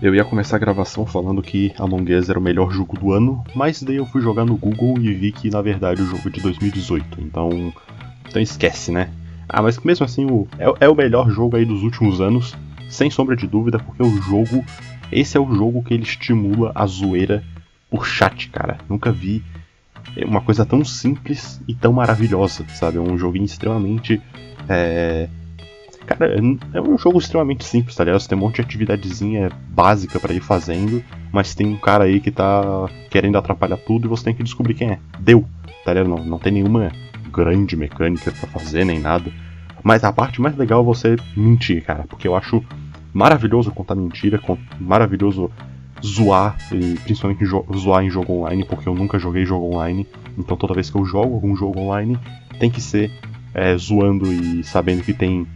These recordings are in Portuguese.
Eu ia começar a gravação falando que Among Us era o melhor jogo do ano, mas daí eu fui jogar no Google e vi que na verdade o jogo é de 2018, então. Então esquece, né? Ah, mas mesmo assim o, é, é o melhor jogo aí dos últimos anos, sem sombra de dúvida, porque o jogo. Esse é o jogo que ele estimula a zoeira por chat, cara. Nunca vi uma coisa tão simples e tão maravilhosa, sabe? É um joguinho extremamente. É, Cara, é um jogo extremamente simples, tá ligado? Você tem um monte de atividadezinha básica para ir fazendo, mas tem um cara aí que tá querendo atrapalhar tudo e você tem que descobrir quem é. Deu, tá ligado? Não, não tem nenhuma grande mecânica para fazer, nem nada. Mas a parte mais legal é você mentir, cara, porque eu acho maravilhoso contar mentira, maravilhoso zoar, e principalmente zoar em jogo online, porque eu nunca joguei jogo online, então toda vez que eu jogo algum jogo online, tem que ser é, zoando e sabendo que tem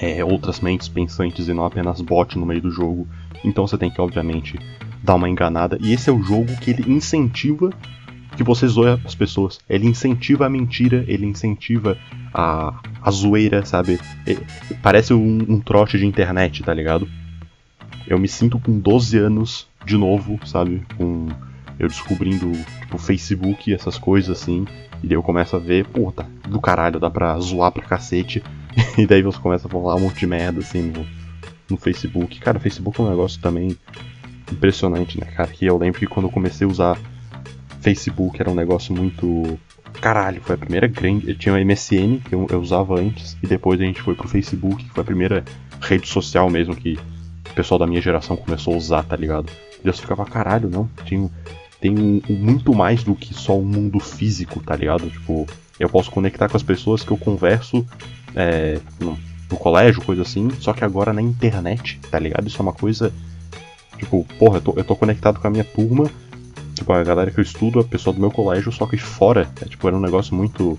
é, outras mentes pensantes e não apenas bot no meio do jogo. Então você tem que, obviamente, dar uma enganada. E esse é o jogo que ele incentiva que você zoe as pessoas. Ele incentiva a mentira, ele incentiva a, a zoeira, sabe? Ele, parece um, um trote de internet, tá ligado? Eu me sinto com 12 anos de novo, sabe? Com eu descobrindo, tipo, Facebook essas coisas assim. E daí eu começo a ver, pô, tá do caralho, dá pra zoar pra cacete. e daí você começa a falar um monte de merda assim no, no Facebook. Cara, o Facebook é um negócio também impressionante, né, cara? Que eu lembro que quando eu comecei a usar Facebook era um negócio muito. Caralho, foi a primeira grande. Eu tinha o MSN, que eu, eu usava antes, e depois a gente foi pro Facebook, que foi a primeira rede social mesmo que o pessoal da minha geração começou a usar, tá ligado? E eu ficava, caralho, não. Tinha, tem um, um, muito mais do que só um mundo físico, tá ligado? Tipo, eu posso conectar com as pessoas que eu converso é, no, no, colégio, coisa assim, só que agora na internet, tá ligado? Isso é uma coisa. Tipo, porra, eu tô, eu tô conectado com a minha turma, tipo, a galera que eu estudo, a pessoa do meu colégio, só que fora, é, tipo, era um negócio muito.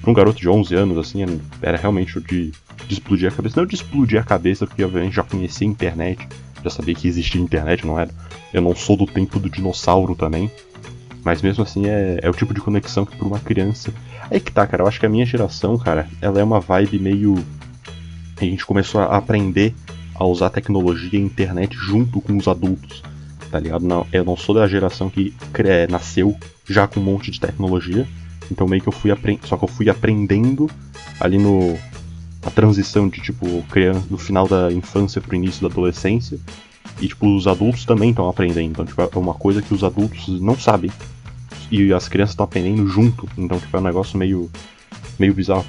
Pra um garoto de 11 anos, assim, era realmente de, de explodir a cabeça. Não de explodir a cabeça, porque obviamente já conhecia a internet, já sabia que existia internet, não era. Eu não sou do tempo do dinossauro também. Mas mesmo assim é, é o tipo de conexão que para uma criança. Aí que tá, cara. Eu acho que a minha geração, cara, ela é uma vibe meio. A gente começou a aprender a usar tecnologia e internet junto com os adultos. Tá ligado? Não, eu não sou da geração que é, nasceu já com um monte de tecnologia. Então meio que eu fui aprendendo. Só que eu fui aprendendo ali no. A transição de tipo, criança, do final da infância pro início da adolescência. E, tipo, os adultos também estão aprendendo. Então, tipo, é uma coisa que os adultos não sabem. E as crianças estão aprendendo junto. Então, tipo, é um negócio meio, meio bizarro.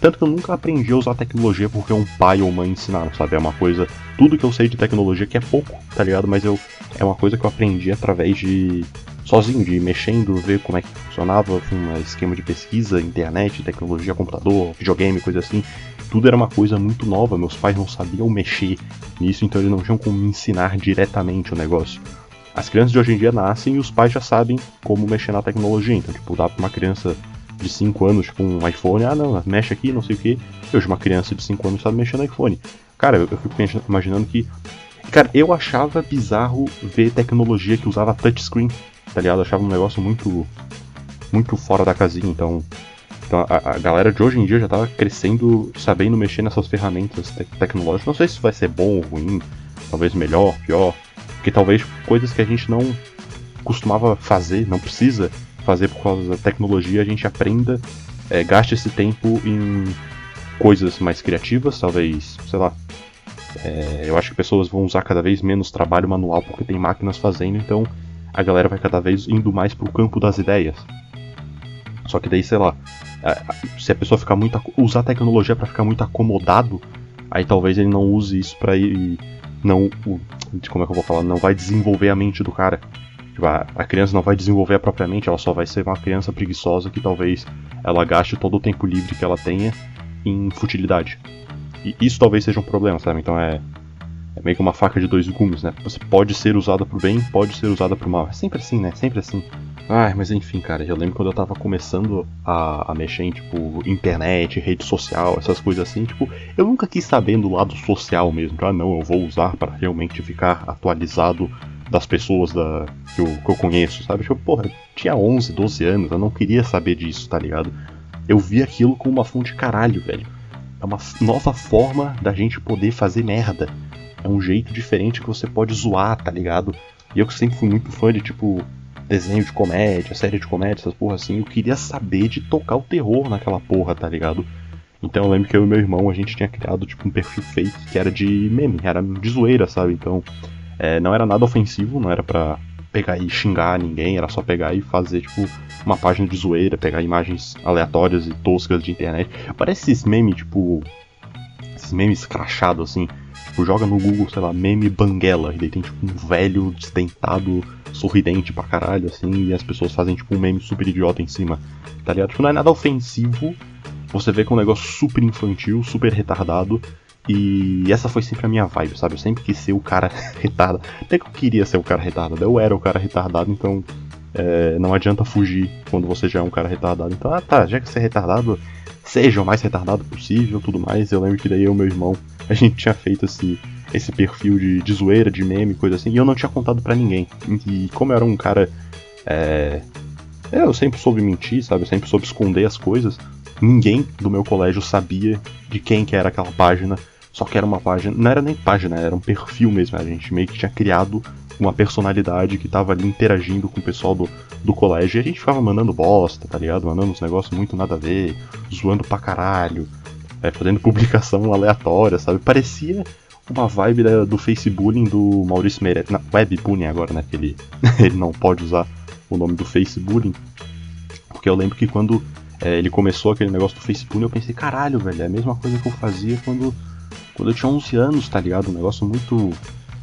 Tanto que eu nunca aprendi a usar tecnologia porque um pai ou mãe ensinaram, sabe? É uma coisa. Tudo que eu sei de tecnologia, que é pouco, tá ligado? Mas eu. É uma coisa que eu aprendi através de. Sozinho, de mexendo, ver como é que funcionava, um esquema de pesquisa, internet, tecnologia, computador, videogame, coisa assim tudo era uma coisa muito nova, meus pais não sabiam mexer nisso, então eles não tinham como me ensinar diretamente o negócio. As crianças de hoje em dia nascem e os pais já sabem como mexer na tecnologia, então, tipo, dá pra uma criança de 5 anos, tipo, um iPhone, ah, não, mexe aqui, não sei o que. Hoje uma criança de 5 anos sabe mexer no iPhone. Cara, eu, eu fico imaginando que. Cara, eu achava bizarro ver tecnologia que usava touchscreen, tá ligado? Eu achava um negócio muito. muito fora da casinha, então. Então a, a, galera de hoje em dia já tava crescendo, sabendo mexer nessas ferramentas te tecnológicas. Não sei se vai ser bom ou ruim, talvez melhor, pior. Porque talvez coisas que a gente não costumava fazer, não precisa fazer por causa da tecnologia, a gente aprenda, é, gaste esse tempo em coisas mais criativas, talvez, sei lá. É, eu acho que pessoas vão usar cada vez menos trabalho manual porque tem máquinas fazendo, então a galera vai cada vez indo mais pro campo das ideias. Só que daí, sei lá, se a pessoa ficar muito usar a tecnologia para ficar muito acomodado, aí talvez ele não use isso para ir não como é que eu vou falar, não vai desenvolver a mente do cara. Tipo, a, a criança não vai desenvolver propriamente, ela só vai ser uma criança preguiçosa que talvez ela gaste todo o tempo livre que ela tenha em futilidade. E isso talvez seja um problema, sabe? Então é, é meio que uma faca de dois gumes, né? Você pode ser usada pro bem, pode ser usada pro mal. É sempre assim, né? Sempre assim. Ai, mas enfim, cara, eu lembro quando eu tava começando a, a mexer em, tipo, internet, rede social, essas coisas assim, tipo, eu nunca quis saber do lado social mesmo. Ah, não, eu vou usar para realmente ficar atualizado das pessoas da, que, eu, que eu conheço, sabe? Tipo, porra, eu tinha 11, 12 anos, eu não queria saber disso, tá ligado? Eu vi aquilo como uma fonte caralho, velho. É uma nova forma da gente poder fazer merda é um jeito diferente que você pode zoar, tá ligado? E eu que sempre fui muito fã de, tipo, desenho de comédia, série de comédia, essas porra assim, eu queria saber de tocar o terror naquela porra, tá ligado? Então eu lembro que eu e meu irmão, a gente tinha criado, tipo, um perfil fake que era de meme, era de zoeira, sabe? Então, é, não era nada ofensivo, não era pra pegar e xingar ninguém, era só pegar e fazer, tipo, uma página de zoeira, pegar imagens aleatórias e toscas de internet. Parece esses memes, tipo. Esses memes crachados assim. Tipo, joga no Google, sei lá, meme banguela. E daí tem tipo um velho destentado, sorridente pra caralho, assim, e as pessoas fazem tipo um meme super idiota em cima. Tá ligado? Tipo, não é nada ofensivo. Você vê que é um negócio super infantil, super retardado. E essa foi sempre a minha vibe, sabe? Eu sempre quis ser o cara retardado. Até que eu queria ser o cara retardado. Eu era o cara retardado, então é, não adianta fugir quando você já é um cara retardado. Então, ah tá, já que você é retardado, seja o mais retardado possível tudo mais. Eu lembro que daí eu e meu irmão, a gente tinha feito esse, esse perfil de, de zoeira, de meme, coisa assim, e eu não tinha contado para ninguém. E como eu era um cara. É, eu sempre soube mentir, sabe? Eu sempre soube esconder as coisas. Ninguém do meu colégio sabia de quem que era aquela página. Só que era uma página. Não era nem página, era um perfil mesmo. A gente meio que tinha criado uma personalidade que tava ali interagindo com o pessoal do, do colégio. E a gente ficava mandando bosta, tá ligado? Mandando uns negócios muito nada a ver, zoando pra caralho, é, fazendo publicação aleatória, sabe? Parecia uma vibe da, do Facebook do Maurício Meirelles. Na, webbullying agora, né? Que ele, ele não pode usar o nome do Facebook. Porque eu lembro que quando é, ele começou aquele negócio do Facebook, eu pensei, caralho, velho, é a mesma coisa que eu fazia quando, quando eu tinha 11 anos, tá ligado? Um negócio muito.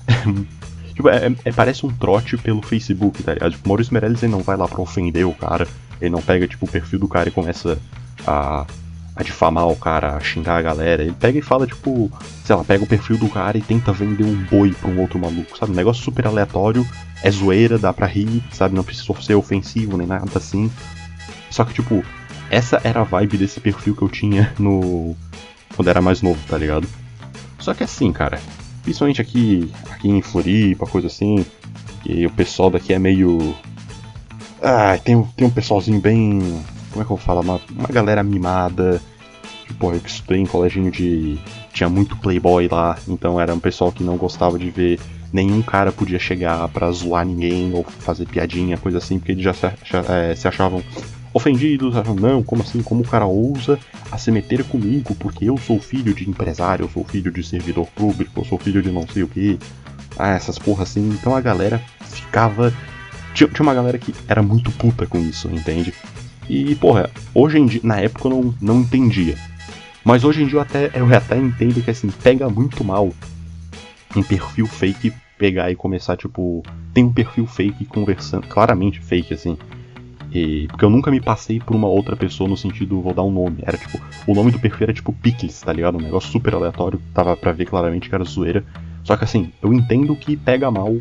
Tipo, é, é, parece um trote pelo Facebook, tá ligado? Tipo, Maurício Meirelles ele não vai lá pra ofender o cara, ele não pega, tipo, o perfil do cara e começa a, a difamar o cara, a xingar a galera. Ele pega e fala, tipo, sei lá, pega o perfil do cara e tenta vender um boi pra um outro maluco, sabe? Um negócio super aleatório, é zoeira, dá pra rir, sabe? Não precisa ser ofensivo nem nada assim. Só que, tipo, essa era a vibe desse perfil que eu tinha no. quando era mais novo, tá ligado? Só que assim, cara, Principalmente aqui, aqui em Floripa, coisa assim. E o pessoal daqui é meio. Ah, tem, tem um pessoalzinho bem. Como é que eu vou falar? Uma, uma galera mimada. Tipo, eu estudei em colégio de. Tinha muito playboy lá, então era um pessoal que não gostava de ver nenhum cara podia chegar pra zoar ninguém ou fazer piadinha, coisa assim, porque eles já se, é, se achavam ofendidos, acham, não, como assim, como o cara ousa a se meter comigo, porque eu sou filho de empresário, eu sou filho de servidor público, eu sou filho de não sei o que, ah, essas porra assim, então a galera ficava, tinha, tinha uma galera que era muito puta com isso, entende? E, porra, hoje em dia, na época eu não, não entendia, mas hoje em dia eu até, eu até entendo que, assim, pega muito mal um perfil fake pegar e começar, tipo, tem um perfil fake conversando, claramente fake, assim, e, porque eu nunca me passei por uma outra pessoa no sentido, vou dar um nome. Era tipo, o nome do perfil era tipo Pickles, tá ligado? Um negócio super aleatório, tava pra ver claramente que era zoeira. Só que assim, eu entendo que pega mal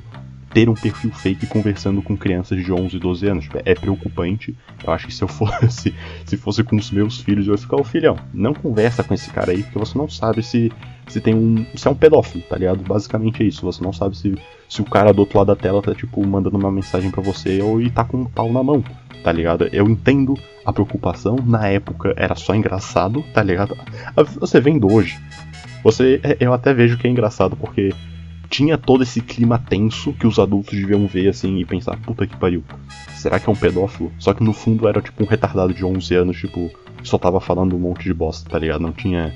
ter um perfil fake conversando com crianças de 11, 12 anos. Tipo, é preocupante. Eu acho que se eu fosse, se fosse com os meus filhos, eu ia ficar, ô filhão, não conversa com esse cara aí, porque você não sabe se, se tem um. se é um pedófilo, tá ligado? Basicamente é isso. Você não sabe se, se o cara do outro lado da tela tá, tipo, mandando uma mensagem para você ou e tá com um pau na mão tá ligado? Eu entendo a preocupação, na época era só engraçado, tá ligado? Você vendo hoje, você é, eu até vejo que é engraçado porque tinha todo esse clima tenso que os adultos deviam ver assim e pensar, puta que pariu. Será que é um pedófilo? Só que no fundo era tipo um retardado de 11 anos, tipo, só tava falando um monte de bosta, tá ligado? Não tinha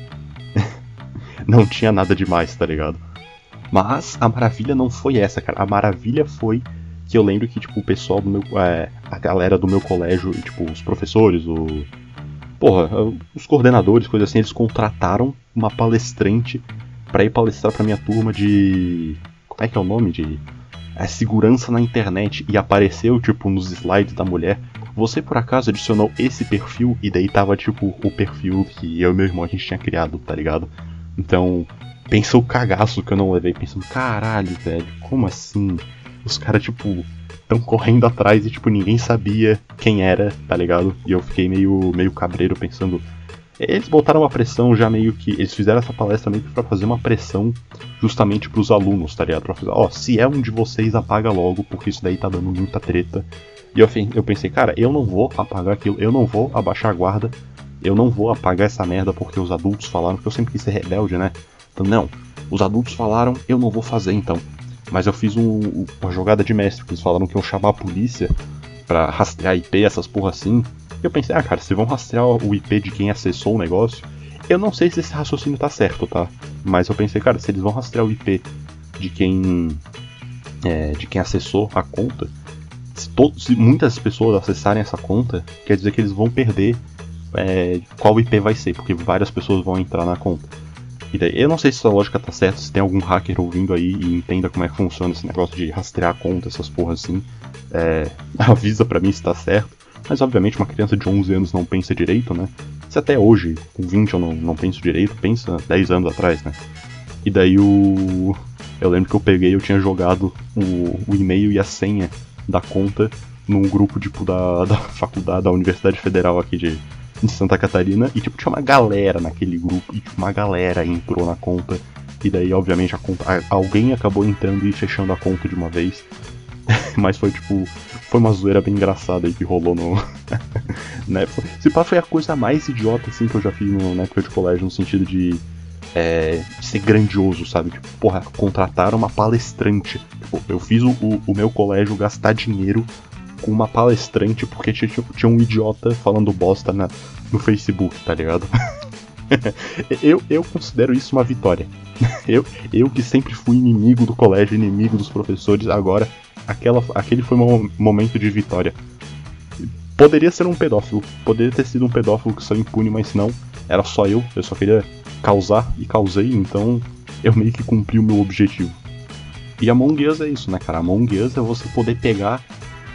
não tinha nada demais, tá ligado? Mas a maravilha não foi essa, cara. A maravilha foi que eu lembro que, tipo, o pessoal do meu. É, a galera do meu colégio, tipo, os professores, o. Porra, os coordenadores, coisa assim, eles contrataram uma palestrante para ir palestrar pra minha turma de. Como é que é o nome? De. É, segurança na internet. E apareceu, tipo, nos slides da mulher. Você por acaso adicionou esse perfil? E daí tava, tipo, o perfil que eu e meu irmão a gente tinha criado, tá ligado? Então, pensou o cagaço que eu não levei, pensando, caralho, velho, como assim? os caras, tipo, tão correndo atrás e, tipo, ninguém sabia quem era, tá ligado? E eu fiquei meio, meio cabreiro pensando. Eles botaram uma pressão já meio que. Eles fizeram essa palestra meio que pra fazer uma pressão justamente pros alunos, tá ligado? Pra fazer, ó, oh, se é um de vocês, apaga logo, porque isso daí tá dando muita treta. E eu, eu pensei, cara, eu não vou apagar aquilo, eu não vou abaixar a guarda, eu não vou apagar essa merda porque os adultos falaram, que eu sempre quis ser rebelde, né? Então, não, os adultos falaram, eu não vou fazer então. Mas eu fiz um, uma jogada de mestre, eles falaram que iam chamar a polícia pra rastrear IP, essas porra assim. Eu pensei, ah, cara, se vão rastrear o IP de quem acessou o negócio, eu não sei se esse raciocínio tá certo, tá? Mas eu pensei, cara, se eles vão rastrear o IP de quem. É, de quem acessou a conta, se, todos, se muitas pessoas acessarem essa conta, quer dizer que eles vão perder é, qual IP vai ser, porque várias pessoas vão entrar na conta. E daí, eu não sei se essa lógica tá certa, se tem algum hacker ouvindo aí e entenda como é que funciona esse negócio de rastrear a conta, essas porras assim. É, avisa para mim se tá certo. Mas obviamente uma criança de 11 anos não pensa direito, né? Se até hoje, com 20 eu não, não penso direito, pensa 10 anos atrás, né? E daí o. Eu lembro que eu peguei, eu tinha jogado o, o e-mail e a senha da conta num grupo, tipo, da, da faculdade, da Universidade Federal aqui de, de Santa Catarina. E, tipo, tinha uma galera naquele grupo. E, tipo, uma galera entrou na conta. E daí, obviamente, a conta, alguém acabou entrando e fechando a conta de uma vez. Mas foi, tipo, foi uma zoeira bem engraçada aí que rolou no. né? Se pá, foi a coisa mais idiota, assim, que eu já fiz no, na época de colégio, no sentido de é, ser grandioso, sabe? Tipo, porra, contrataram uma palestrante. Tipo, eu fiz o, o, meu colégio gastar dinheiro com uma palestrante porque tinha, tinha um idiota falando bosta na, no Facebook, tá ligado? eu, eu considero isso uma vitória. Eu, eu que sempre fui inimigo do colégio, inimigo dos professores, agora aquela, aquele foi um momento de vitória. Poderia ser um pedófilo, poderia ter sido um pedófilo que saiu impune, mas não, era só eu, eu só queria causar e causei, então eu meio que cumpri o meu objetivo. E Among Us é isso, né, cara? Among Us é você poder pegar,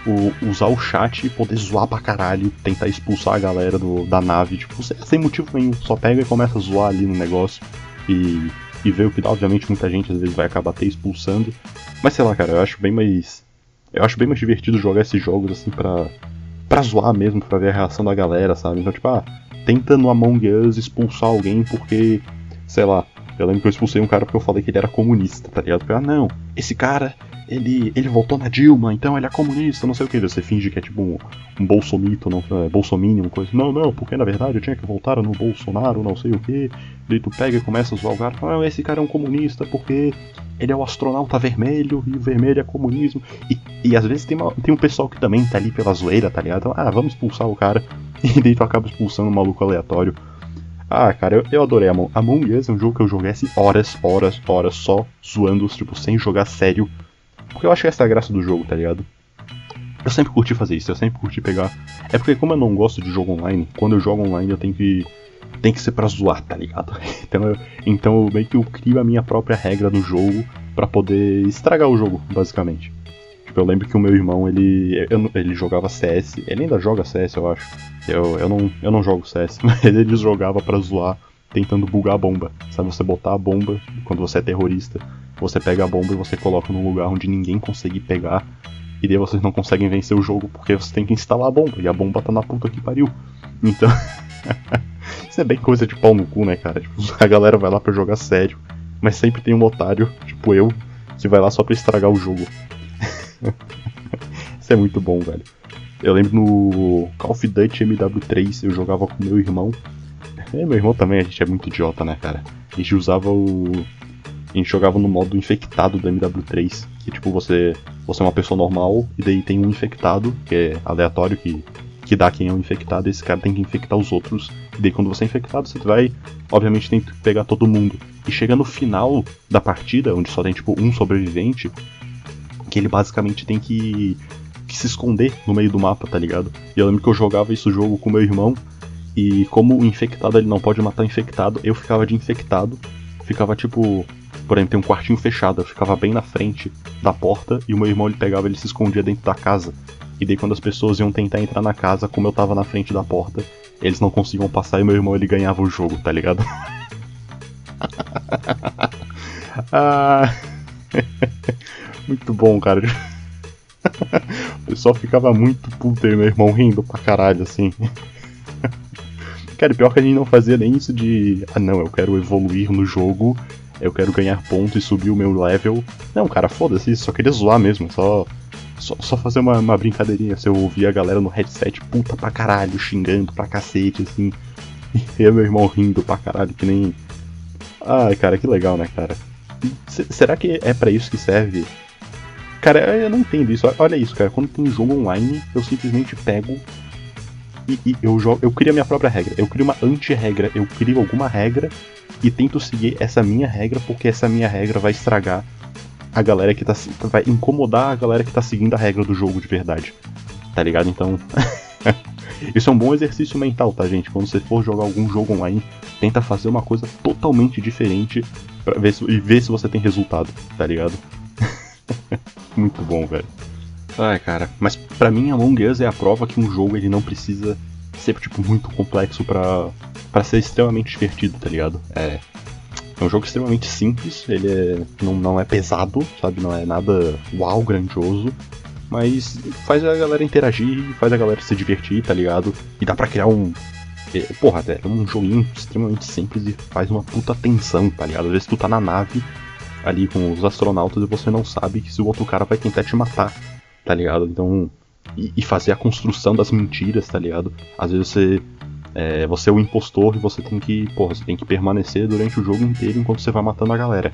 o, usar o chat e poder zoar pra caralho, tentar expulsar a galera do, da nave, tipo, sem motivo nenhum, só pega e começa a zoar ali no negócio e, e vê o que dá. Obviamente muita gente às vezes vai acabar até expulsando, mas sei lá, cara, eu acho bem mais. Eu acho bem mais divertido jogar esses jogos assim pra, pra zoar mesmo, pra ver a reação da galera, sabe? Então, tipo, ah, tenta no Among Us expulsar alguém porque, sei lá, eu lembro que eu expulsei um cara porque eu falei que ele era comunista, tá ligado? Porque, ah, não, esse cara, ele, ele votou na Dilma, então ele é comunista, não sei o que. Você finge que é tipo um, um bolsomito, não, é, coisa. Não, não, porque na verdade eu tinha que votar no Bolsonaro, não sei o que. Daí tu pega e começa a zoar o cara, não, esse cara é um comunista porque ele é o astronauta vermelho e o vermelho é comunismo. E, e às vezes tem, uma, tem um pessoal que também tá ali pela zoeira, tá ligado? Ah, vamos expulsar o cara. E daí tu acaba expulsando um maluco aleatório. Ah, cara, eu, eu adorei Among, Among Us. É um jogo que eu jogasse horas, horas, horas só zoando, tipo, sem jogar sério. Porque eu acho que essa é a graça do jogo, tá ligado? Eu sempre curti fazer isso, eu sempre curti pegar. É porque como eu não gosto de jogo online, quando eu jogo online eu tenho que tem que ser pra zoar, tá ligado? Então eu, então eu meio que eu crio a minha própria regra do jogo para poder estragar o jogo, basicamente. Tipo, eu lembro que o meu irmão, ele, eu, ele jogava CS, ele ainda joga CS, eu acho. Eu, eu, não, eu não jogo CS, mas ele jogava para zoar, tentando bugar a bomba. Sabe, você botar a bomba, quando você é terrorista, você pega a bomba e você coloca num lugar onde ninguém consegue pegar, e daí vocês não conseguem vencer o jogo porque você tem que instalar a bomba, e a bomba tá na puta que pariu. Então... Isso é bem coisa de pau no cu, né, cara? Tipo, a galera vai lá pra jogar sério, mas sempre tem um otário, tipo eu, que vai lá só pra estragar o jogo. Isso é muito bom, velho. Eu lembro no Call of Duty MW3, eu jogava com meu irmão. Meu irmão também, a gente é muito idiota, né, cara? A gente usava o. A gente jogava no modo infectado do MW3, que tipo, você, você é uma pessoa normal e daí tem um infectado, que é aleatório, que que dá quem é o infectado, esse cara tem que infectar os outros. E daí quando você é infectado, você vai, obviamente, tem que pegar todo mundo. E chega no final da partida, onde só tem tipo um sobrevivente, que ele basicamente tem que, que se esconder no meio do mapa, tá ligado? E eu lembro que eu jogava esse jogo com meu irmão, e como o infectado ele não pode matar o infectado, eu ficava de infectado, ficava tipo, por exemplo, tem um quartinho fechado, eu ficava bem na frente da porta e o meu irmão ele pegava, ele se escondia dentro da casa. E daí quando as pessoas iam tentar entrar na casa, como eu tava na frente da porta, eles não conseguiam passar e meu irmão ele ganhava o jogo, tá ligado? ah... muito bom, cara. o pessoal ficava muito puto e meu irmão rindo pra caralho, assim. Cara, pior que a gente não fazia nem isso de. Ah, não, eu quero evoluir no jogo, eu quero ganhar pontos e subir o meu level. Não, cara, foda-se, só queria zoar mesmo, só só, só fazer uma, uma brincadeirinha. Se eu ouvir a galera no headset puta pra caralho, xingando pra cacete, assim. E meu irmão rindo pra caralho, que nem. Ai, cara, que legal, né, cara? será que é para isso que serve? Cara, eu não entendo isso. Olha isso, cara. Quando tem jogo online, eu simplesmente pego e, e eu jogo, eu crio a minha própria regra. Eu crio uma anti-regra. Eu crio alguma regra e tento seguir essa minha regra porque essa minha regra vai estragar a galera que tá. Vai incomodar a galera que tá seguindo a regra do jogo de verdade. Tá ligado? Então. Isso é um bom exercício mental, tá, gente? Quando você for jogar algum jogo online, tenta fazer uma coisa totalmente diferente ver se, e ver se você tem resultado, tá ligado? Muito bom, velho. Ai, cara. Mas para mim, Among Us é a prova que um jogo ele não precisa ser, tipo, muito complexo para para ser extremamente divertido, tá ligado? É. É um jogo extremamente simples, ele é, não, não é pesado, sabe? Não é nada uau, grandioso. Mas faz a galera interagir, faz a galera se divertir, tá ligado? E dá pra criar um. É, porra, é um joguinho extremamente simples e faz uma puta tensão, tá ligado? Às vezes tu tá na nave ali com os astronautas e você não sabe que se o outro cara vai tentar te matar, tá ligado? Então. E, e fazer a construção das mentiras, tá ligado? Às vezes você. É, você é o impostor e você tem que. Porra, você tem que permanecer durante o jogo inteiro enquanto você vai matando a galera.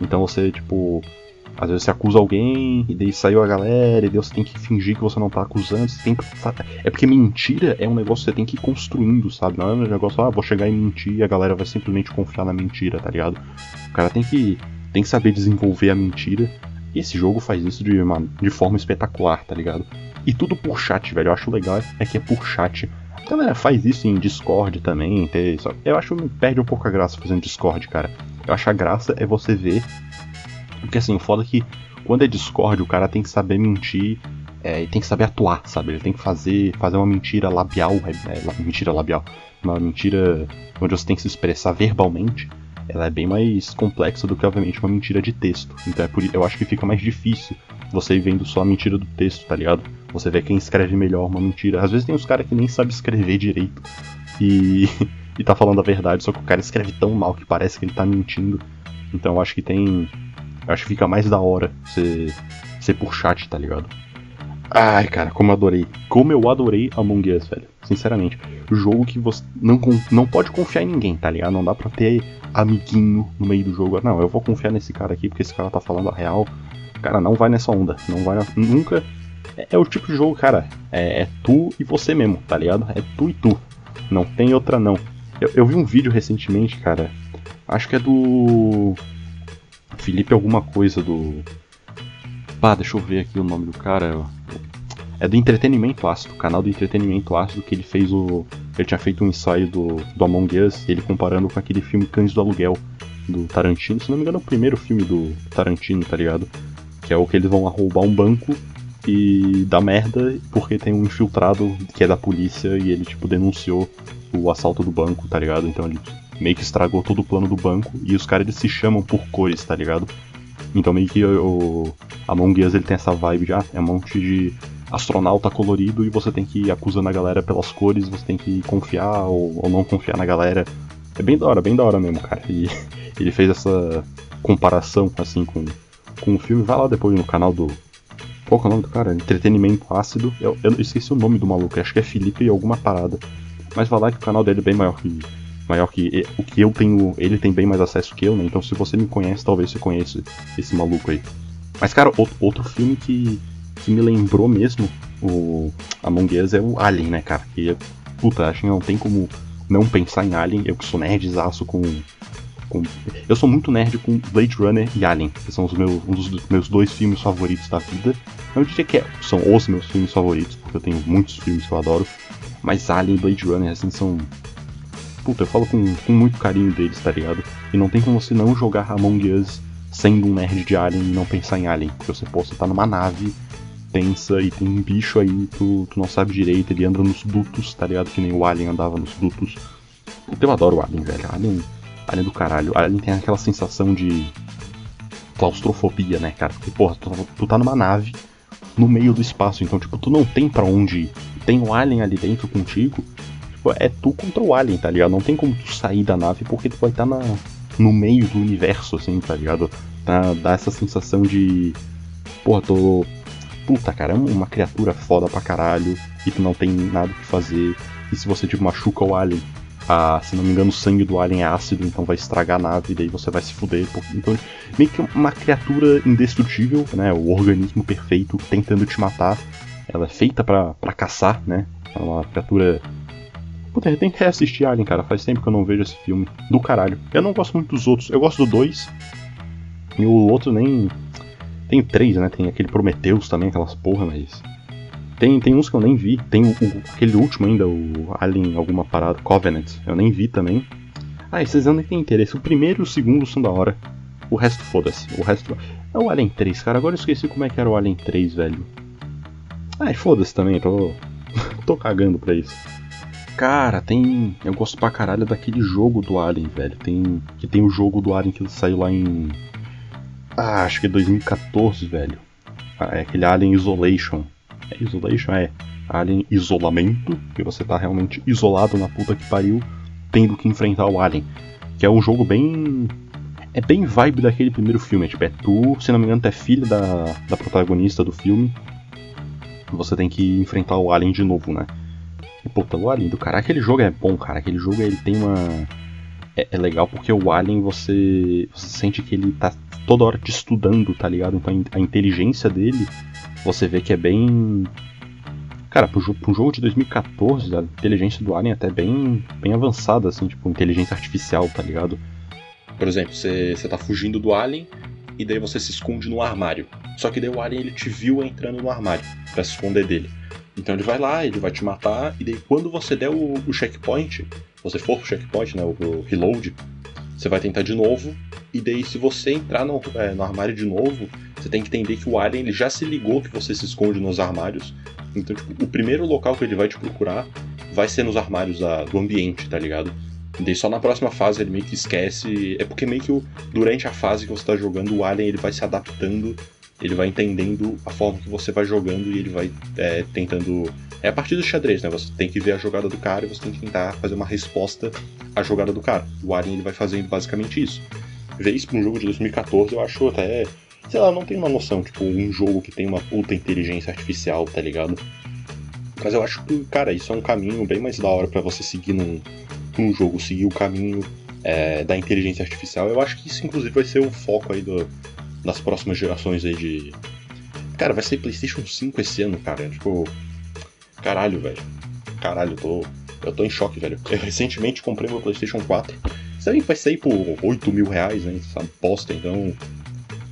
Então você, tipo. Às vezes você acusa alguém, e daí saiu a galera, e daí você tem que fingir que você não tá acusando. Você tem que, é porque mentira é um negócio que você tem que ir construindo, sabe? Não é um negócio, ah, vou chegar e mentir e a galera vai simplesmente confiar na mentira, tá ligado? O cara tem que tem que saber desenvolver a mentira. Esse jogo faz isso de, uma, de forma espetacular, tá ligado? E tudo por chat, velho. Eu acho legal é que é por chat. A galera faz isso em Discord também. Ter, só, eu acho que perde um pouco a graça fazendo Discord, cara. Eu acho a graça é você ver. Porque assim, o foda é que quando é Discord, o cara tem que saber mentir é, e tem que saber atuar, sabe? Ele tem que fazer, fazer uma mentira labial. É, é, mentira labial. Uma mentira onde você tem que se expressar verbalmente ela é bem mais complexa do que, obviamente, uma mentira de texto. Então é por, eu acho que fica mais difícil você vendo só a mentira do texto, tá ligado? Você vê quem escreve melhor uma mentira. Às vezes tem uns caras que nem sabem escrever direito e, e tá falando a verdade, só que o cara escreve tão mal que parece que ele tá mentindo. Então eu acho que tem. Eu acho que fica mais da hora ser, ser por chat, tá ligado? Ai, cara, como eu adorei. Como eu adorei Among Us, velho. Sinceramente. Jogo que você não, não pode confiar em ninguém, tá ligado? Não dá pra ter amiguinho no meio do jogo. Não, eu vou confiar nesse cara aqui porque esse cara tá falando a real. Cara, não vai nessa onda. Não vai. Nunca. É, é o tipo de jogo, cara. É, é, tu e você mesmo, tá ligado? É tu e tu. Não tem outra não. Eu, eu vi um vídeo recentemente, cara. Acho que é do. Felipe alguma coisa do. Pá, deixa eu ver aqui o nome do cara. É do Entretenimento Ácido, canal do Entretenimento Ácido que ele fez o. Ele tinha feito um ensaio do, do Among Us, ele comparando com aquele filme Cães do Aluguel, do Tarantino. Se não me engano, é o primeiro filme do Tarantino, tá ligado? Que é o que eles vão roubar um banco e dá merda porque tem um infiltrado que é da polícia e ele, tipo, denunciou o assalto do banco, tá ligado? Então ele meio que estragou todo o plano do banco e os caras eles se chamam por cores, tá ligado? Então meio que o, Among Us ele tem essa vibe ah, é um monte de astronauta colorido e você tem que ir acusando a galera pelas cores, você tem que confiar ou, ou não confiar na galera. É bem da hora, bem da hora mesmo, cara. E ele fez essa comparação assim com, com o filme. Vai lá depois no canal do. Qual é o nome do cara? Entretenimento Ácido. Eu, eu esqueci o nome do maluco, acho que é Felipe e alguma parada. Mas vai lá que o canal dele é bem maior que, maior que o que eu tenho, ele tem bem mais acesso que eu, né? Então se você me conhece, talvez você conheça esse maluco aí. Mas cara, outro, outro filme que que me lembrou mesmo o Among Us é o Alien, né, cara? Que, puta, acho que não tem como não pensar em Alien. Eu que sou nerdzaço com, com. Eu sou muito nerd com Blade Runner e Alien, que são os meus, um dos meus dois filmes favoritos da vida. Eu diria que é, são os meus filmes favoritos, porque eu tenho muitos filmes que eu adoro. Mas Alien e Blade Runner, assim, são. Puta, eu falo com, com muito carinho deles, tá ligado? E não tem como você não jogar Among Us sendo um nerd de Alien e não pensar em Alien. Porque você, pode estar tá numa nave tensa e tem um bicho aí, tu, tu não sabe direito, ele anda nos dutos, tá ligado? Que nem o Alien andava nos dutos. Eu adoro o Alien, velho. Alien, Alien do caralho. Alien tem aquela sensação de claustrofobia, né, cara? Porque, porra, tu, tu tá numa nave no meio do espaço, então, tipo, tu não tem para onde ir. Tem um Alien ali dentro contigo, tipo, é tu contra o Alien, tá ligado? Não tem como tu sair da nave porque tu vai estar tá na, no meio do universo, assim, tá ligado? Tá, dá essa sensação de. Porra, tô puta, cara, é uma criatura foda pra caralho e tu não tem nada que fazer. E se você, tipo, machuca o alien, a, se não me engano, o sangue do alien é ácido, então vai estragar a nave, e daí você vai se fuder. Então, meio que uma criatura indestrutível, né? O organismo perfeito tentando te matar. Ela é feita para caçar, né? É uma criatura. Puta, que reassistir Alien, cara. Faz tempo que eu não vejo esse filme. Do caralho. Eu não gosto muito dos outros. Eu gosto do 2. E o outro nem. Tem três, né? Tem aquele Prometheus também, aquelas porra, mas. Tem, tem uns que eu nem vi. Tem o, o, aquele último ainda, o Alien alguma parada, Covenant. Eu nem vi também. Ah, esses nem tem interesse. O primeiro e o segundo são da hora. O resto foda-se. O resto. É o Alien 3, cara. Agora eu esqueci como é que era o Alien 3, velho. Ah, foda-se também, tô. tô cagando pra isso. Cara, tem. Eu gosto pra caralho daquele jogo do Alien, velho. Tem. Que tem o jogo do Alien que saiu lá em. Ah, acho que é 2014, velho. Ah, é aquele Alien Isolation. É Isolation? É. Alien Isolamento, que você tá realmente isolado na puta que pariu, tendo que enfrentar o Alien. Que é um jogo bem. É bem vibe daquele primeiro filme. Tipo, é tu, se não me engano, tu é filho da, da protagonista do filme. Você tem que enfrentar o Alien de novo, né? E puta, o Alien do cara, aquele jogo é bom, cara. Aquele jogo ele tem uma. É, é legal porque o Alien você. Você sente que ele tá toda hora te estudando, tá ligado? Então a inteligência dele você vê que é bem. Cara, para um jogo de 2014, a inteligência do Alien é até bem, bem avançada, assim, tipo, inteligência artificial, tá ligado? Por exemplo, você tá fugindo do Alien e daí você se esconde no armário. Só que daí o Alien ele te viu entrando no armário para se esconder dele. Então ele vai lá, ele vai te matar, e daí quando você der o, o checkpoint, você for pro checkpoint, né, o, o reload, você vai tentar de novo, e daí se você entrar no, é, no armário de novo, você tem que entender que o Alien ele já se ligou que você se esconde nos armários. Então, tipo, o primeiro local que ele vai te procurar vai ser nos armários da, do ambiente, tá ligado? E daí só na próxima fase ele meio que esquece. É porque meio que o, durante a fase que você tá jogando, o Alien ele vai se adaptando, ele vai entendendo a forma que você vai jogando e ele vai é, tentando. É a partir do xadrez, né? Você tem que ver a jogada do cara e você tem que tentar fazer uma resposta à jogada do cara. O Alien ele vai fazendo basicamente isso. Ver isso pra um jogo de 2014 eu acho até sei lá, não tenho uma noção, tipo, um jogo que tem uma puta inteligência artificial, tá ligado? Mas eu acho que, cara, isso é um caminho bem mais da hora para você seguir num, num jogo, seguir o caminho é, da inteligência artificial. Eu acho que isso, inclusive, vai ser o foco aí do, das próximas gerações aí de. Cara, vai ser PlayStation 5 esse ano, cara. Tipo. Caralho, velho. Caralho, eu tô. Eu tô em choque, velho. Eu recentemente comprei meu PlayStation 4. Isso aí vai sair por 8 mil reais, né? Essa bosta, então.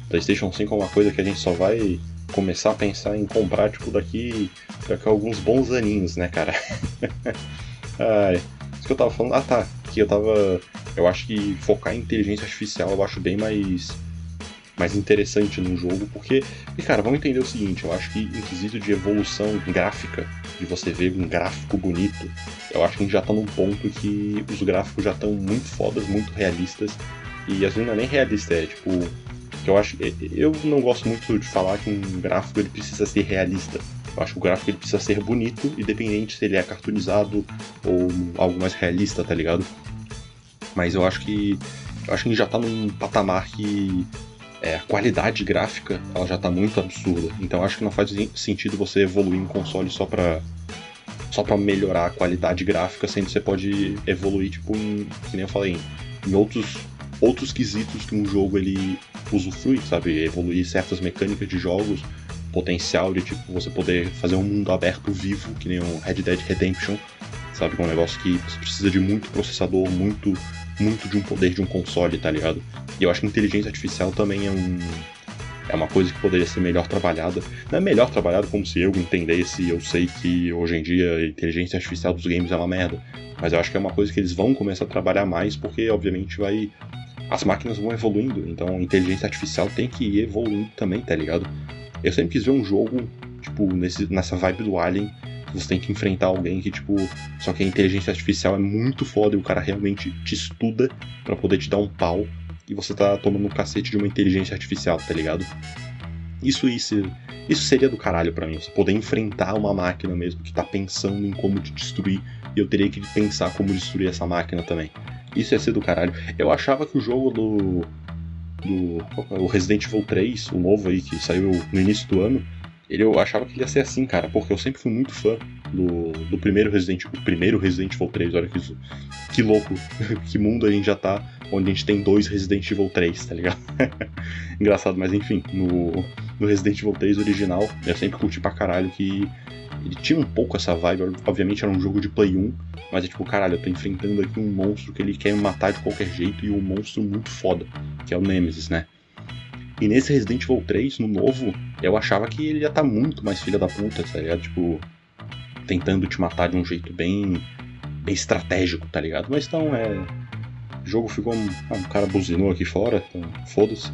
PlayStation 5 é uma coisa que a gente só vai começar a pensar em comprar, tipo, daqui, daqui a alguns bons aninhos, né, cara? Ai, isso que eu tava falando. Ah, tá. Que eu tava. Eu acho que focar em inteligência artificial eu acho bem mais. Mais interessante no jogo, porque, e cara, vamos entender o seguinte: eu acho que em quesito de evolução gráfica, de você ver um gráfico bonito, eu acho que a gente já tá num ponto que os gráficos já estão muito fodas, muito realistas, e às vezes não é nem realista, é tipo que eu acho eu não gosto muito de falar que um gráfico ele precisa ser realista. Eu acho que o gráfico ele precisa ser bonito, independente se ele é cartoonizado ou algo mais realista, tá ligado? Mas eu acho que eu acho que já tá num patamar que é, a qualidade gráfica ela já tá muito absurda. Então acho que não faz sentido você evoluir um console só pra só para melhorar a qualidade gráfica, sendo que você pode evoluir tipo em, que nem eu falei, em outros outros quesitos que um jogo ele usufrui, sabe? Evoluir certas mecânicas de jogos, potencial de tipo você poder fazer um mundo aberto vivo, que nem o Red Dead Redemption, sabe? Que é um negócio que precisa de muito processador, muito, muito de um poder de um console, tá ligado? E eu acho que inteligência artificial também é um. É uma coisa que poderia ser melhor trabalhada. Não é melhor trabalhada como se eu entendesse, eu sei que hoje em dia a inteligência artificial dos games é uma merda. Mas eu acho que é uma coisa que eles vão começar a trabalhar mais, porque obviamente vai as máquinas vão evoluindo, então a inteligência artificial tem que ir evoluindo também, tá ligado? Eu sempre quis ver um jogo, tipo, nesse, nessa vibe do Alien, você tem que enfrentar alguém que, tipo, só que a inteligência artificial é muito foda e o cara realmente te estuda para poder te dar um pau e você tá tomando um cacete de uma inteligência artificial, tá ligado? Isso, isso, isso seria do caralho para mim, você poder enfrentar uma máquina mesmo que tá pensando em como te destruir e eu teria que pensar como destruir essa máquina também. Isso ia ser do caralho. Eu achava que o jogo do. do o Resident Evil 3, o novo aí, que saiu no início do ano, ele, eu achava que ia ser assim, cara, porque eu sempre fui muito fã do, do primeiro Resident o primeiro Resident Evil 3, olha que, que louco, que mundo a gente já tá, onde a gente tem dois Resident Evil 3, tá ligado? Engraçado, mas enfim, no, no Resident Evil 3 original, eu sempre curti pra caralho que ele tinha um pouco essa vibe, obviamente era um jogo de Play 1, mas é tipo, caralho, eu tô enfrentando aqui um monstro que ele quer me matar de qualquer jeito e um monstro muito foda, que é o Nemesis, né? E nesse Resident Evil 3, no novo, eu achava que ele ia estar tá muito mais filha da puta, tá ligado? Tipo, tentando te matar de um jeito bem, bem estratégico, tá ligado? Mas então é. O jogo ficou. Um, ah, um cara buzinou aqui fora, então foda-se.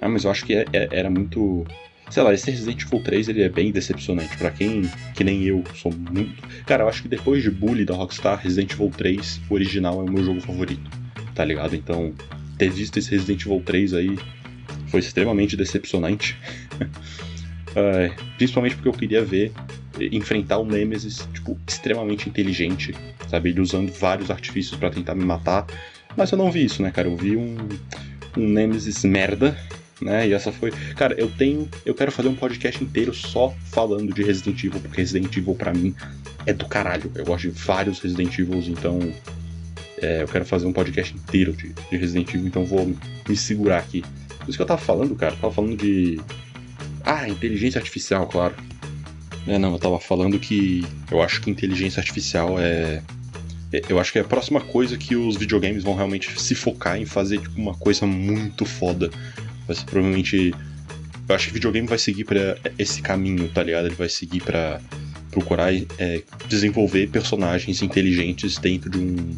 Ah, mas eu acho que é, é, era muito. Sei lá, esse Resident Evil 3 ele é bem decepcionante. para quem, que nem eu, sou muito. Cara, eu acho que depois de Bully da Rockstar, Resident Evil 3, o original é o meu jogo favorito, tá ligado? Então, ter visto esse Resident Evil 3 aí foi extremamente decepcionante. principalmente porque eu queria ver enfrentar o Nemesis, tipo, extremamente inteligente, sabe? Ele usando vários artifícios para tentar me matar. Mas eu não vi isso, né, cara? Eu vi um, um Nemesis merda, né? E essa foi. Cara, eu tenho. Eu quero fazer um podcast inteiro só falando de Resident Evil, porque Resident Evil para mim é do caralho. Eu gosto de vários Resident Evils, então. É, eu quero fazer um podcast inteiro de, de Resident Evil, então vou me segurar aqui. Isso que eu tava falando, cara. Eu tava falando de. Ah, inteligência artificial, claro. É, não, eu tava falando que eu acho que inteligência artificial é. é eu acho que é a próxima coisa que os videogames vão realmente se focar em fazer tipo, uma coisa muito foda. Vai ser provavelmente. Eu acho que o videogame vai seguir para esse caminho, tá ligado? Ele vai seguir para procurar é, desenvolver personagens inteligentes dentro de um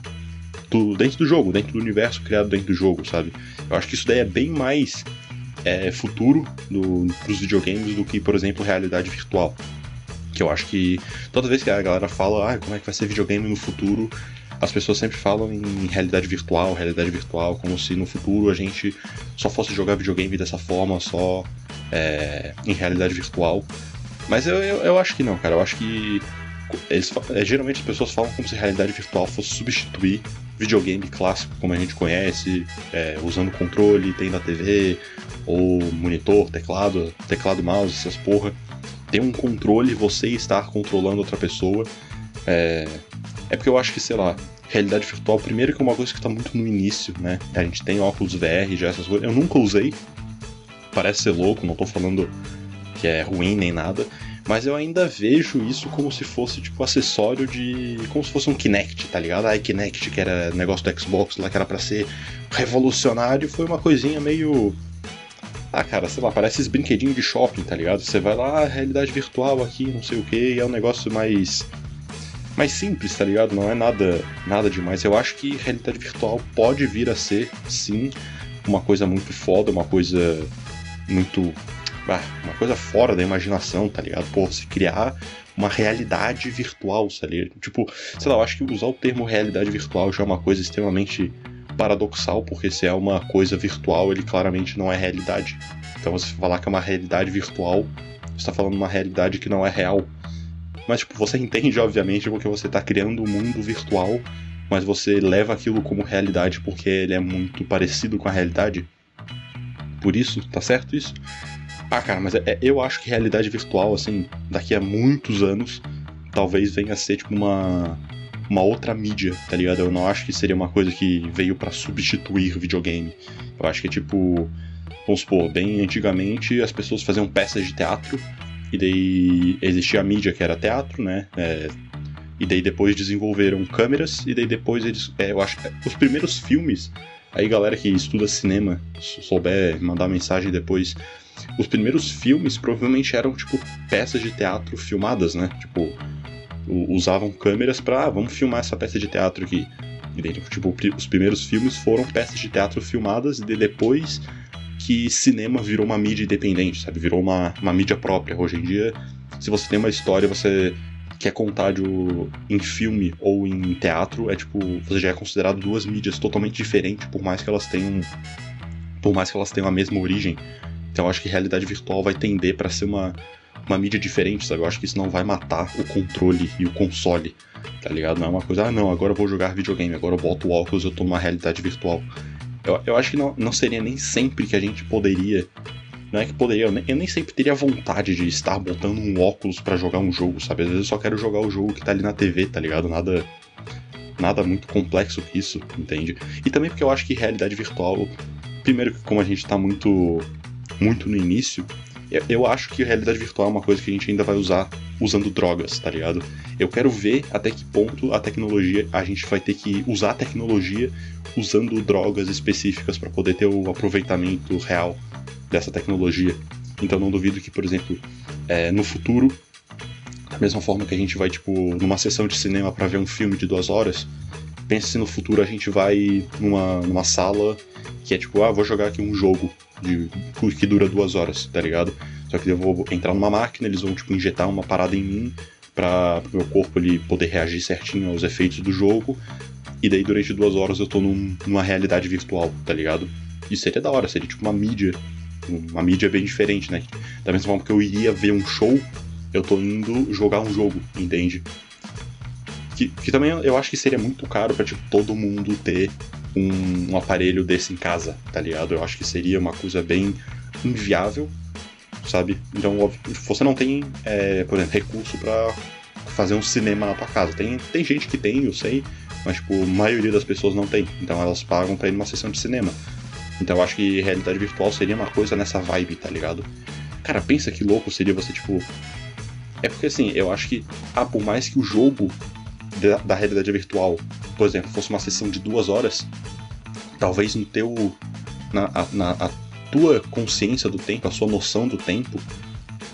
do, dentro do jogo, dentro do universo criado dentro do jogo, sabe? Eu acho que isso daí é bem mais é, futuro do, pros videogames do que, por exemplo, realidade virtual. Que eu acho que toda vez que a galera fala, ah, como é que vai ser videogame no futuro, as pessoas sempre falam em realidade virtual, realidade virtual, como se no futuro a gente só fosse jogar videogame dessa forma, só é, em realidade virtual. Mas eu, eu, eu, acho que não, cara. Eu acho que. Eles, é, geralmente as pessoas falam como se realidade virtual fosse substituir videogame clássico como a gente conhece, é, usando controle, tem na TV, ou monitor, teclado, teclado mouse, essas porra. Ter um controle você estar controlando outra pessoa. É, é porque eu acho que, sei lá, realidade virtual, primeiro que é uma coisa que está muito no início, né? A gente tem óculos VR, já essas coisas. Eu nunca usei. Parece ser louco, não estou falando que é ruim nem nada mas eu ainda vejo isso como se fosse, tipo, acessório de. como se fosse um Kinect, tá ligado? A Kinect, que era negócio do Xbox lá, que era pra ser revolucionário, foi uma coisinha meio. Ah, cara, sei lá, parece esses brinquedinhos de shopping, tá ligado? Você vai lá, realidade virtual aqui, não sei o que, e é um negócio mais. mais simples, tá ligado? Não é nada, nada demais. Eu acho que realidade virtual pode vir a ser, sim, uma coisa muito foda, uma coisa muito uma coisa fora da imaginação, tá ligado? Pô, se criar uma realidade virtual, sabe? Tipo, sei lá, eu acho que usar o termo realidade virtual já é uma coisa extremamente paradoxal, porque se é uma coisa virtual, ele claramente não é realidade. Então você falar que é uma realidade virtual, está falando uma realidade que não é real. Mas tipo, você entende, obviamente, porque você está criando um mundo virtual, mas você leva aquilo como realidade porque ele é muito parecido com a realidade. Por isso, tá certo isso? Ah, cara, mas é, é, eu acho que realidade virtual, assim, daqui a muitos anos, talvez venha a ser tipo uma uma outra mídia, tá ligado? Eu não acho que seria uma coisa que veio para substituir videogame. Eu acho que é tipo, vamos supor, bem antigamente as pessoas faziam peças de teatro e daí existia a mídia que era teatro, né? É, e daí depois desenvolveram câmeras e daí depois eles, é, eu acho, os primeiros filmes, aí galera que estuda cinema souber mandar mensagem depois os primeiros filmes provavelmente eram, tipo, peças de teatro filmadas, né? Tipo, usavam câmeras pra, ah, vamos filmar essa peça de teatro aqui. E daí, tipo, os primeiros filmes foram peças de teatro filmadas e depois que cinema virou uma mídia independente, sabe? Virou uma, uma mídia própria. Hoje em dia, se você tem uma história, você quer contar de, em filme ou em teatro, é tipo, você já é considerado duas mídias totalmente diferentes, por mais que elas tenham por mais que elas tenham a mesma origem. Então acho que realidade virtual vai tender para ser uma, uma mídia diferente, sabe? Eu acho que isso não vai matar o controle e o console, tá ligado? Não é uma coisa, ah não, agora eu vou jogar videogame, agora eu boto o óculos e eu tô numa realidade virtual. Eu, eu acho que não, não seria nem sempre que a gente poderia não é que poderia, eu nem, eu nem sempre teria vontade de estar botando um óculos para jogar um jogo, sabe? Às vezes eu só quero jogar o jogo que tá ali na TV, tá ligado? Nada nada muito complexo que isso, entende? E também porque eu acho que realidade virtual, primeiro que como a gente tá muito muito no início, eu acho que realidade virtual é uma coisa que a gente ainda vai usar usando drogas, tá ligado? Eu quero ver até que ponto a tecnologia, a gente vai ter que usar a tecnologia usando drogas específicas para poder ter o aproveitamento real dessa tecnologia. Então não duvido que, por exemplo, é, no futuro, da mesma forma que a gente vai, tipo, numa sessão de cinema para ver um filme de duas horas, pense se no futuro a gente vai numa, numa sala que é tipo, ah, vou jogar aqui um jogo de, que dura duas horas, tá ligado? Só que eu vou entrar numa máquina, eles vão, tipo, injetar uma parada em mim para meu corpo ele poder reagir certinho aos efeitos do jogo. E daí durante duas horas eu tô num, numa realidade virtual, tá ligado? Isso seria da hora, seria tipo uma mídia. Uma mídia bem diferente, né? Da mesma forma que eu iria ver um show, eu tô indo jogar um jogo, entende? Que, que também eu acho que seria muito caro pra tipo, todo mundo ter um, um aparelho desse em casa, tá ligado? Eu acho que seria uma coisa bem inviável, sabe? Então, óbvio, você não tem, é, por exemplo, recurso para fazer um cinema na tua casa. Tem, tem gente que tem, eu sei, mas tipo, a maioria das pessoas não tem. Então elas pagam para ir numa sessão de cinema. Então eu acho que realidade virtual seria uma coisa nessa vibe, tá ligado? Cara, pensa que louco seria você, tipo. É porque assim, eu acho que, ah, por mais que o jogo da, da realidade virtual, por exemplo, fosse uma sessão de duas horas, talvez no teu. Na, na a tua consciência do tempo, a sua noção do tempo,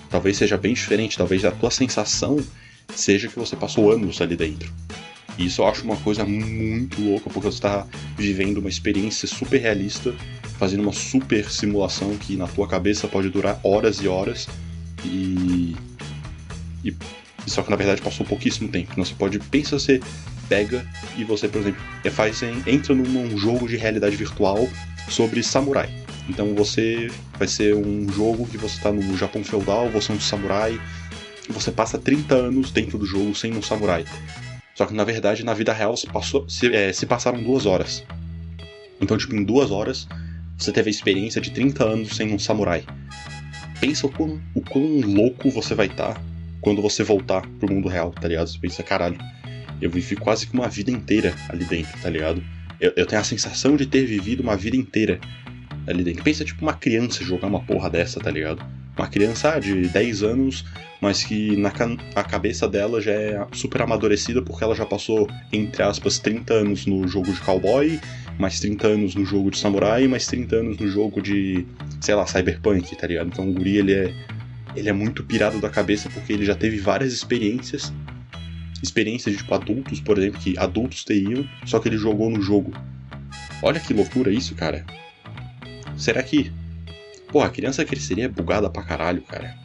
talvez seja bem diferente. Talvez a tua sensação seja que você passou anos ali dentro. E isso eu acho uma coisa muito louca, porque você está vivendo uma experiência super realista, fazendo uma super simulação que na tua cabeça pode durar horas e horas. E. e só que na verdade passou pouquíssimo tempo. Você pode. Pensa, você pega e você, por exemplo, faz, entra num jogo de realidade virtual sobre samurai. Então você vai ser um jogo que você está no Japão feudal, você é um samurai, você passa 30 anos dentro do jogo sem um samurai. Só que na verdade, na vida real, se, passou, se, é, se passaram duas horas. Então, tipo, em duas horas, você teve a experiência de 30 anos sem um samurai. Pensa o quão, o quão louco você vai estar tá quando você voltar pro mundo real, tá ligado? Você pensa, caralho, eu vivi quase que uma vida inteira ali dentro, tá ligado? Eu, eu tenho a sensação de ter vivido uma vida inteira ali dentro. Pensa, tipo, uma criança jogar uma porra dessa, tá ligado? Uma criança ah, de 10 anos, mas que na a cabeça dela já é super amadurecida porque ela já passou, entre aspas, 30 anos no jogo de cowboy, mais 30 anos no jogo de samurai, mais 30 anos no jogo de, sei lá, cyberpunk, tá ligado? Então o guri, ele é, ele é muito pirado da cabeça porque ele já teve várias experiências experiências de tipo, adultos, por exemplo, que adultos teriam, só que ele jogou no jogo. Olha que loucura isso, cara. Será que Pô, a criança cresceria bugada pra caralho, cara.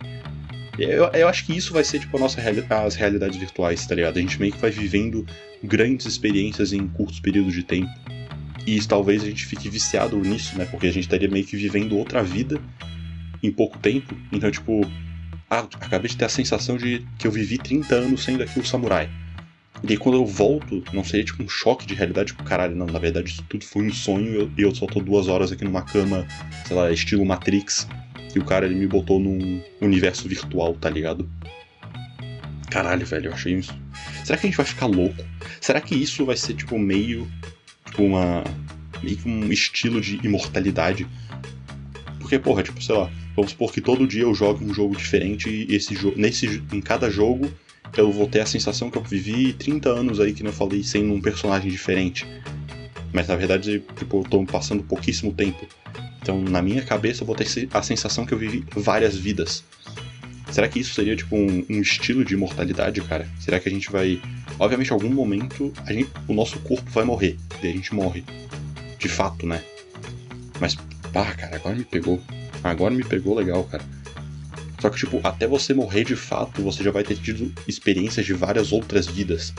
Eu, eu acho que isso vai ser, tipo, a nossa reali as realidades virtuais, tá ligado? A gente meio que vai vivendo grandes experiências em curtos períodos de tempo. E talvez a gente fique viciado nisso, né? Porque a gente estaria meio que vivendo outra vida em pouco tempo. Então, tipo, acabei de ter a sensação de que eu vivi 30 anos sendo aqui o samurai. E aí quando eu volto, não seria tipo um choque de realidade, tipo, caralho, não, na verdade isso tudo foi um sonho e eu, eu só tô duas horas aqui numa cama, sei lá, estilo Matrix, e o cara ele me botou num universo virtual, tá ligado? Caralho, velho, eu achei isso. Será que a gente vai ficar louco? Será que isso vai ser tipo meio. Tipo uma. meio que um estilo de imortalidade? Porque, porra, tipo, sei lá, vamos supor que todo dia eu jogue um jogo diferente e esse jogo. Nesse, em cada jogo eu vou ter a sensação que eu vivi 30 anos aí, que eu falei, sem um personagem diferente. Mas na verdade, tipo, eu tô passando pouquíssimo tempo. Então, na minha cabeça, eu vou ter a sensação que eu vivi várias vidas. Será que isso seria, tipo, um, um estilo de imortalidade, cara? Será que a gente vai. Obviamente, em algum momento, gente, o nosso corpo vai morrer. E a gente morre. De fato, né? Mas, pá, cara, agora me pegou. Agora me pegou legal, cara. Só que, tipo, até você morrer de fato, você já vai ter tido experiências de várias outras vidas.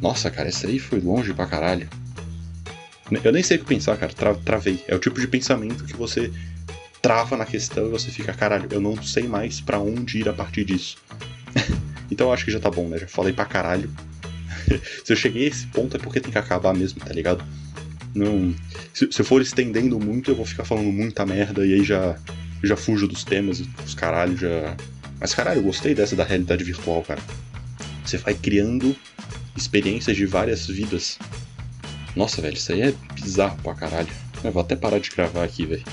Nossa, cara, essa aí foi longe pra caralho. Eu nem sei o que pensar, cara. Tra travei. É o tipo de pensamento que você trava na questão e você fica, caralho, eu não sei mais para onde ir a partir disso. então eu acho que já tá bom, né? Já falei pra caralho. se eu cheguei a esse ponto é porque tem que acabar mesmo, tá ligado? Não. Se, se eu for estendendo muito, eu vou ficar falando muita merda e aí já já fujo dos temas e os caralho já. Mas caralho, eu gostei dessa da realidade virtual, cara. Você vai criando experiências de várias vidas. Nossa, velho, isso aí é bizarro pra caralho. Eu vou até parar de gravar aqui, velho.